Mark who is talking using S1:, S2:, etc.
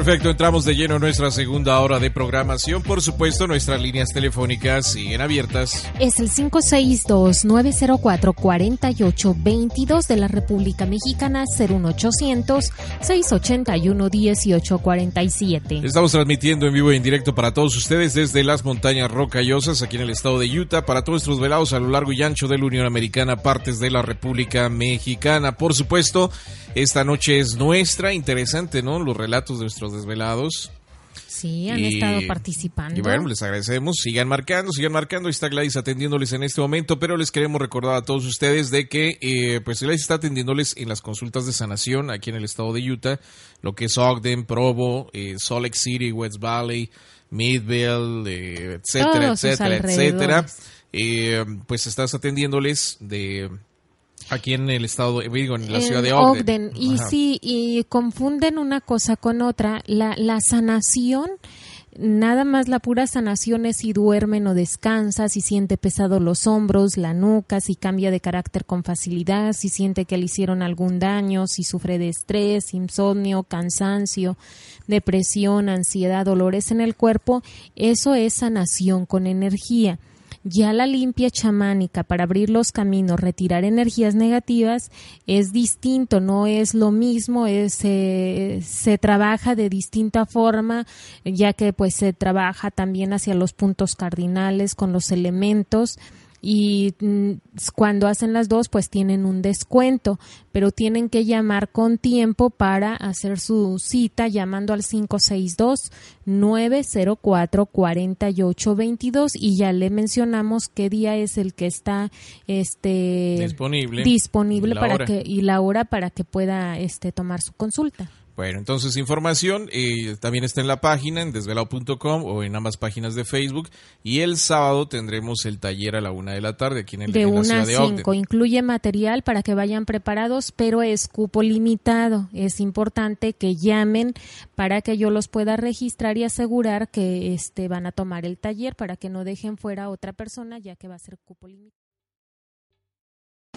S1: Perfecto, entramos de lleno en nuestra segunda hora de programación. Por supuesto, nuestras líneas telefónicas siguen abiertas.
S2: Es el 562-904-4822 de la República Mexicana, 01800-681-1847.
S1: Estamos transmitiendo en vivo y en directo para todos ustedes desde las montañas rocallosas aquí en el estado de Utah, para todos nuestros velados a lo largo y ancho de la Unión Americana, partes de la República Mexicana. Por supuesto, esta noche es nuestra, interesante, ¿no? Los relatos de nuestros desvelados.
S2: Sí, han estado participando.
S1: Y bueno, les agradecemos. Sigan marcando, sigan marcando. Está Gladys atendiéndoles en este momento, pero les queremos recordar a todos ustedes de que eh, pues Gladys está atendiéndoles en las consultas de sanación aquí en el estado de Utah, lo que es Ogden, Provo, eh, Salt Lake City, West Valley, Midville, eh, etcétera, etcétera, etcétera. Eh, pues estás atendiéndoles de Aquí en el estado, digo, en la ciudad de Ogden.
S2: Y sí, y confunden una cosa con otra. La, la sanación, nada más la pura sanación es si duerme o descansa, si siente pesado los hombros, la nuca, si cambia de carácter con facilidad, si siente que le hicieron algún daño, si sufre de estrés, insomnio, cansancio, depresión, ansiedad, dolores en el cuerpo. Eso es sanación con energía ya la limpia chamánica para abrir los caminos, retirar energías negativas, es distinto, no es lo mismo, es, eh, se trabaja de distinta forma, ya que pues se trabaja también hacia los puntos cardinales con los elementos y mm, cuando hacen las dos pues tienen un descuento, pero tienen que llamar con tiempo para hacer su cita llamando al 562 904 4822 y ya le mencionamos qué día es el que está este
S1: disponible,
S2: disponible para que y la hora para que pueda este tomar su consulta.
S1: Bueno, entonces información eh, también está en la página, en desvelado.com o en ambas páginas de Facebook. Y el sábado tendremos el taller a la una de la tarde aquí en, el,
S2: de
S1: en
S2: la
S1: ciudad de Ogden.
S2: cinco. Incluye material para que vayan preparados, pero es cupo limitado. Es importante que llamen para que yo los pueda registrar y asegurar que este, van a tomar el taller para que no dejen fuera a otra persona ya que va a ser cupo limitado.